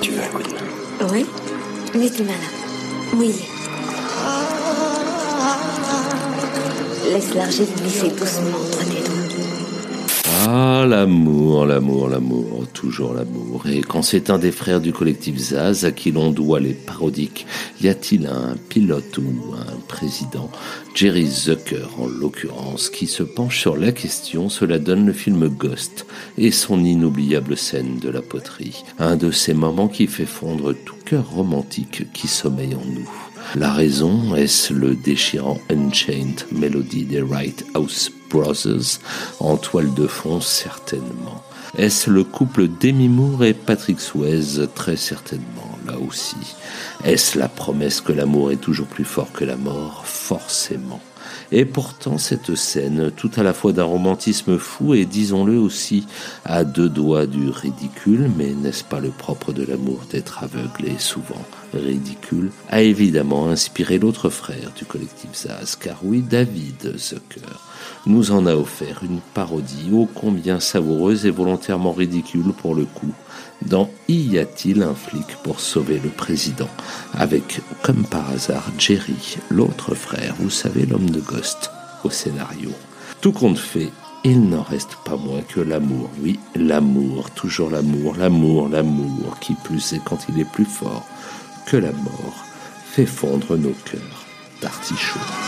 Tu veux un coup de main Oui Mettez-moi là. Mouillé. Laisse l'argile glisser doucement entre tes. Ah, l'amour, l'amour, l'amour, toujours l'amour. Et quand c'est un des frères du collectif Zaz à qui l'on doit les parodiques, y a-t-il un pilote ou un président? Jerry Zucker, en l'occurrence, qui se penche sur la question, cela donne le film Ghost et son inoubliable scène de la poterie. Un de ces moments qui fait fondre tout cœur romantique qui sommeille en nous. La raison, est-ce le déchirant Unchained Melody des Right House Brothers en toile de fond certainement Est-ce le couple Demi Moore et Patrick Swayze? Très certainement, là aussi. Est-ce la promesse que l'amour est toujours plus fort que la mort? Forcément. Et pourtant, cette scène, tout à la fois d'un romantisme fou et, disons-le aussi, à deux doigts du ridicule, mais n'est-ce pas le propre de l'amour d'être aveugle et souvent ridicule, a évidemment inspiré l'autre frère du collectif Zaz, car oui, David Zucker nous en a offert une parodie ô combien savoureuse et volontairement ridicule pour le coup, dans Y a-t-il un flic pour sauver le président? avec, comme par hasard, Jerry, l'autre frère, vous savez, l'homme Ghost, au scénario. Tout compte fait, il n'en reste pas moins que l'amour, oui, l'amour, toujours l'amour, l'amour, l'amour, qui plus est quand il est plus fort que la mort, fait fondre nos cœurs d'artichaut.